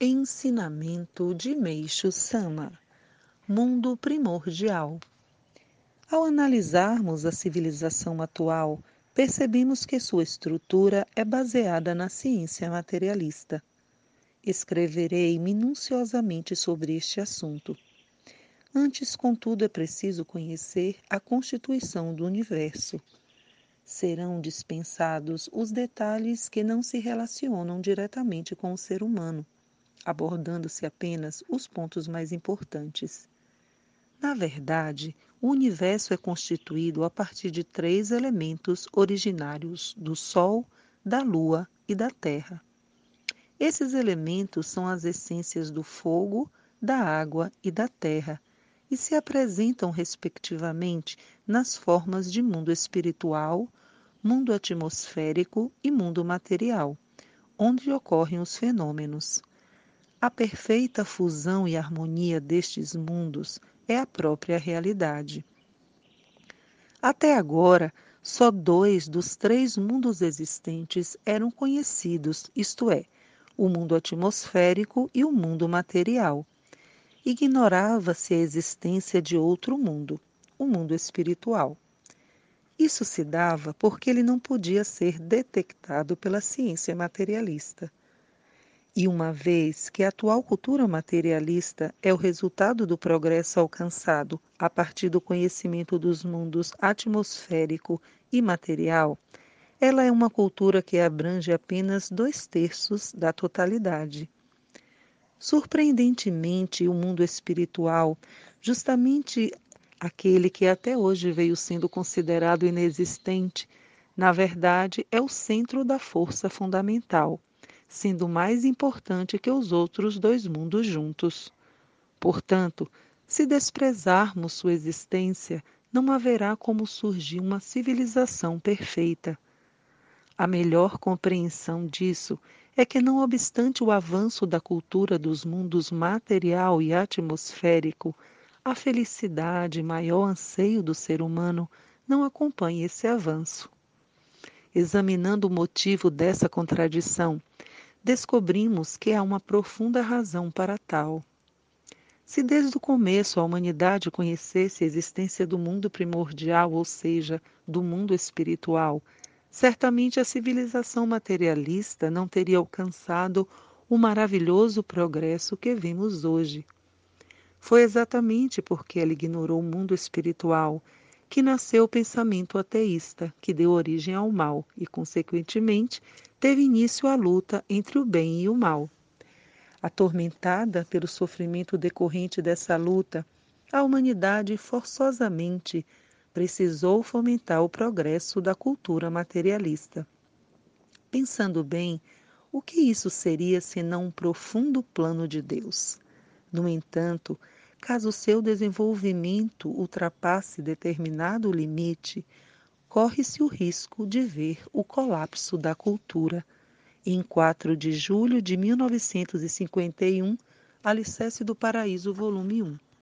Ensinamento de Meixo Sama Mundo Primordial Ao analisarmos a civilização atual, percebemos que sua estrutura é baseada na ciência materialista. Escreverei minuciosamente sobre este assunto. Antes, contudo, é preciso conhecer a constituição do universo. Serão dispensados os detalhes que não se relacionam diretamente com o ser humano, abordando-se apenas os pontos mais importantes. Na verdade, o universo é constituído a partir de três elementos originários do Sol, da Lua e da Terra. Esses elementos são as essências do fogo, da água e da terra e se apresentam, respectivamente, nas formas de mundo espiritual, mundo atmosférico e mundo material, onde ocorrem os fenômenos. A perfeita fusão e harmonia destes mundos é a própria realidade. Até agora, só dois dos três mundos existentes eram conhecidos, isto é, o mundo atmosférico e o mundo material ignorava-se a existência de outro mundo, o mundo espiritual. Isso se dava porque ele não podia ser detectado pela ciência materialista. E uma vez que a atual cultura materialista é o resultado do progresso alcançado a partir do conhecimento dos mundos atmosférico e material, ela é uma cultura que abrange apenas dois terços da totalidade. Surpreendentemente, o mundo espiritual, justamente aquele que até hoje veio sendo considerado inexistente, na verdade é o centro da força fundamental, sendo mais importante que os outros dois mundos juntos. Portanto, se desprezarmos sua existência, não haverá como surgir uma civilização perfeita. A melhor compreensão disso é que, não obstante o avanço da cultura dos mundos material e atmosférico, a felicidade, maior anseio do ser humano, não acompanha esse avanço. Examinando o motivo dessa contradição, descobrimos que há uma profunda razão para tal. Se desde o começo a humanidade conhecesse a existência do mundo primordial, ou seja, do mundo espiritual, certamente a civilização materialista não teria alcançado o maravilhoso progresso que vimos hoje. Foi exatamente porque ela ignorou o mundo espiritual que nasceu o pensamento ateísta, que deu origem ao mal e, consequentemente, teve início a luta entre o bem e o mal. Atormentada pelo sofrimento decorrente dessa luta, a humanidade forçosamente precisou fomentar o progresso da cultura materialista. Pensando bem, o que isso seria senão um profundo plano de Deus? No entanto, caso seu desenvolvimento ultrapasse determinado limite, corre-se o risco de ver o colapso da cultura. Em 4 de julho de 1951, Alicerce do Paraíso, volume 1.